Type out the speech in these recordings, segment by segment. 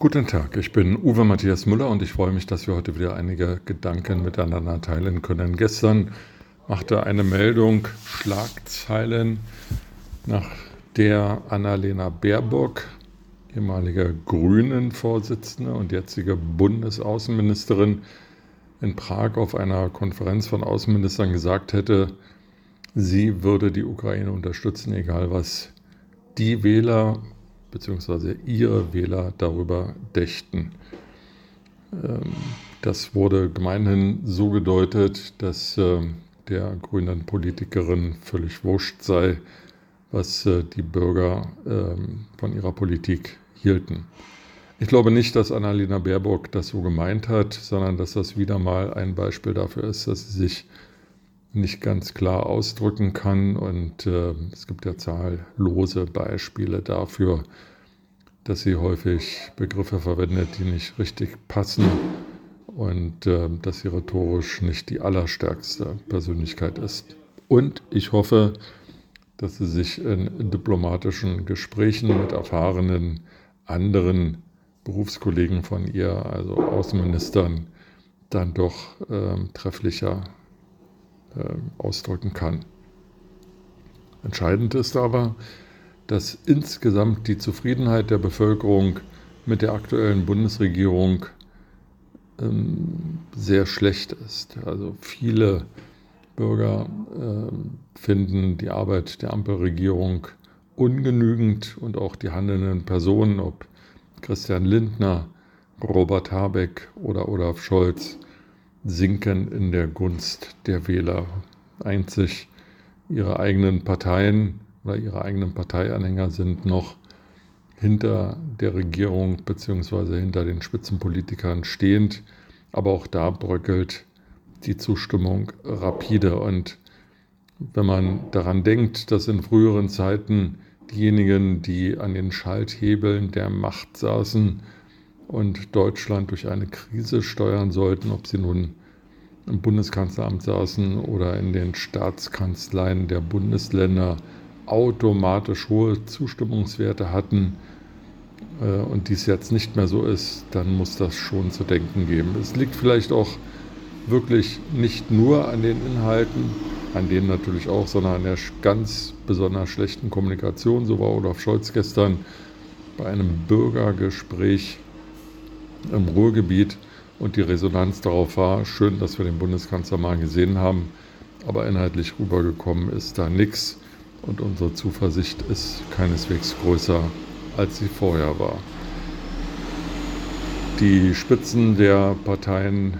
Guten Tag, ich bin Uwe Matthias Müller und ich freue mich, dass wir heute wieder einige Gedanken miteinander teilen können. Gestern machte eine Meldung Schlagzeilen, nach der Annalena Baerbock, ehemalige Grünen-Vorsitzende und jetzige Bundesaußenministerin, in Prag auf einer Konferenz von Außenministern gesagt hätte, sie würde die Ukraine unterstützen, egal was die Wähler bzw. ihre Wähler darüber dächten. Ähm, das wurde gemeinhin so gedeutet, dass ähm, der grünen Politikerin völlig wurscht sei, was äh, die Bürger ähm, von ihrer Politik hielten. Ich glaube nicht, dass Annalena Baerbock das so gemeint hat, sondern dass das wieder mal ein Beispiel dafür ist, dass sie sich nicht ganz klar ausdrücken kann. Und äh, es gibt ja zahllose Beispiele dafür, dass sie häufig Begriffe verwendet, die nicht richtig passen und äh, dass sie rhetorisch nicht die allerstärkste Persönlichkeit ist. Und ich hoffe, dass sie sich in diplomatischen Gesprächen mit erfahrenen anderen Berufskollegen von ihr, also Außenministern, dann doch äh, trefflicher ausdrücken kann. Entscheidend ist aber, dass insgesamt die Zufriedenheit der Bevölkerung mit der aktuellen Bundesregierung ähm, sehr schlecht ist. Also viele Bürger äh, finden die Arbeit der Ampelregierung ungenügend und auch die handelnden Personen, ob Christian Lindner, Robert Habeck oder Olaf Scholz sinken in der Gunst der Wähler. Einzig ihre eigenen Parteien oder ihre eigenen Parteianhänger sind noch hinter der Regierung bzw. hinter den Spitzenpolitikern stehend. Aber auch da bröckelt die Zustimmung rapide. Und wenn man daran denkt, dass in früheren Zeiten diejenigen, die an den Schalthebeln der Macht saßen und Deutschland durch eine Krise steuern sollten, ob sie nun im Bundeskanzleramt saßen oder in den Staatskanzleien der Bundesländer, automatisch hohe Zustimmungswerte hatten äh, und dies jetzt nicht mehr so ist, dann muss das schon zu denken geben. Es liegt vielleicht auch wirklich nicht nur an den Inhalten, an denen natürlich auch, sondern an der ganz besonders schlechten Kommunikation. So war Olaf Scholz gestern bei einem Bürgergespräch im Ruhrgebiet und die Resonanz darauf war, schön, dass wir den Bundeskanzler mal gesehen haben, aber inhaltlich rübergekommen ist da nichts und unsere Zuversicht ist keineswegs größer, als sie vorher war. Die Spitzen der Parteien,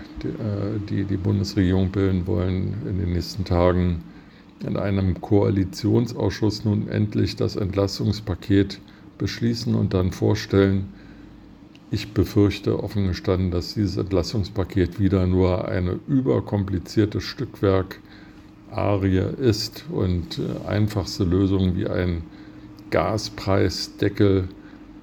die äh, die Bundesregierung bilden wollen, in den nächsten Tagen in einem Koalitionsausschuss nun endlich das Entlastungspaket beschließen und dann vorstellen. Ich befürchte offen gestanden, dass dieses Entlastungspaket wieder nur ein überkompliziertes Stückwerk Arie ist und äh, einfachste Lösungen wie ein Gaspreisdeckel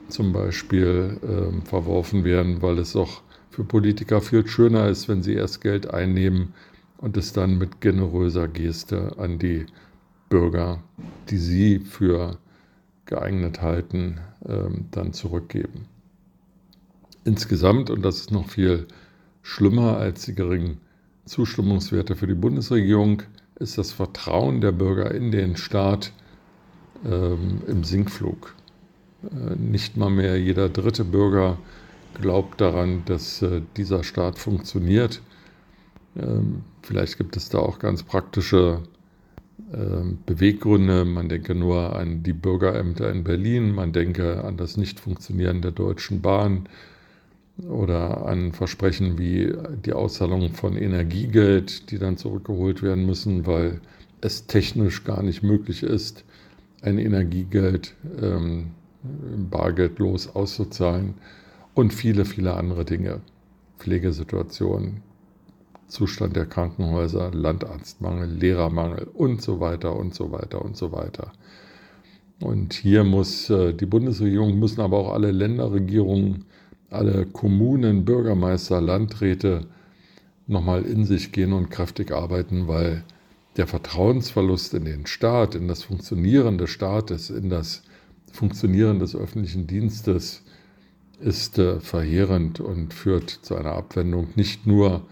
zum Beispiel äh, verworfen werden, weil es auch für Politiker viel schöner ist, wenn sie erst Geld einnehmen und es dann mit generöser Geste an die Bürger, die sie für geeignet halten, äh, dann zurückgeben. Insgesamt, und das ist noch viel schlimmer als die geringen Zustimmungswerte für die Bundesregierung, ist das Vertrauen der Bürger in den Staat ähm, im Sinkflug. Äh, nicht mal mehr jeder dritte Bürger glaubt daran, dass äh, dieser Staat funktioniert. Ähm, vielleicht gibt es da auch ganz praktische ähm, Beweggründe. Man denke nur an die Bürgerämter in Berlin, man denke an das Nichtfunktionieren der Deutschen Bahn oder an Versprechen wie die Auszahlung von Energiegeld, die dann zurückgeholt werden müssen, weil es technisch gar nicht möglich ist, ein Energiegeld ähm, bargeldlos auszuzahlen und viele, viele andere Dinge. Pflegesituation, Zustand der Krankenhäuser, Landarztmangel, Lehrermangel und so weiter und so weiter und so weiter. Und hier muss äh, die Bundesregierung, müssen aber auch alle Länderregierungen alle Kommunen, Bürgermeister, Landräte nochmal in sich gehen und kräftig arbeiten, weil der Vertrauensverlust in den Staat, in das Funktionieren des Staates, in das Funktionieren des öffentlichen Dienstes ist äh, verheerend und führt zu einer Abwendung nicht nur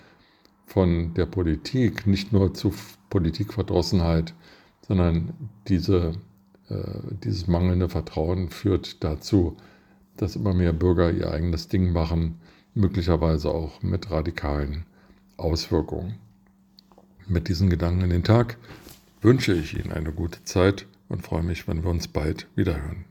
von der Politik, nicht nur zu Politikverdrossenheit, sondern diese, äh, dieses mangelnde Vertrauen führt dazu, dass immer mehr Bürger ihr eigenes Ding machen, möglicherweise auch mit radikalen Auswirkungen. Mit diesen Gedanken in den Tag wünsche ich Ihnen eine gute Zeit und freue mich, wenn wir uns bald wiederhören.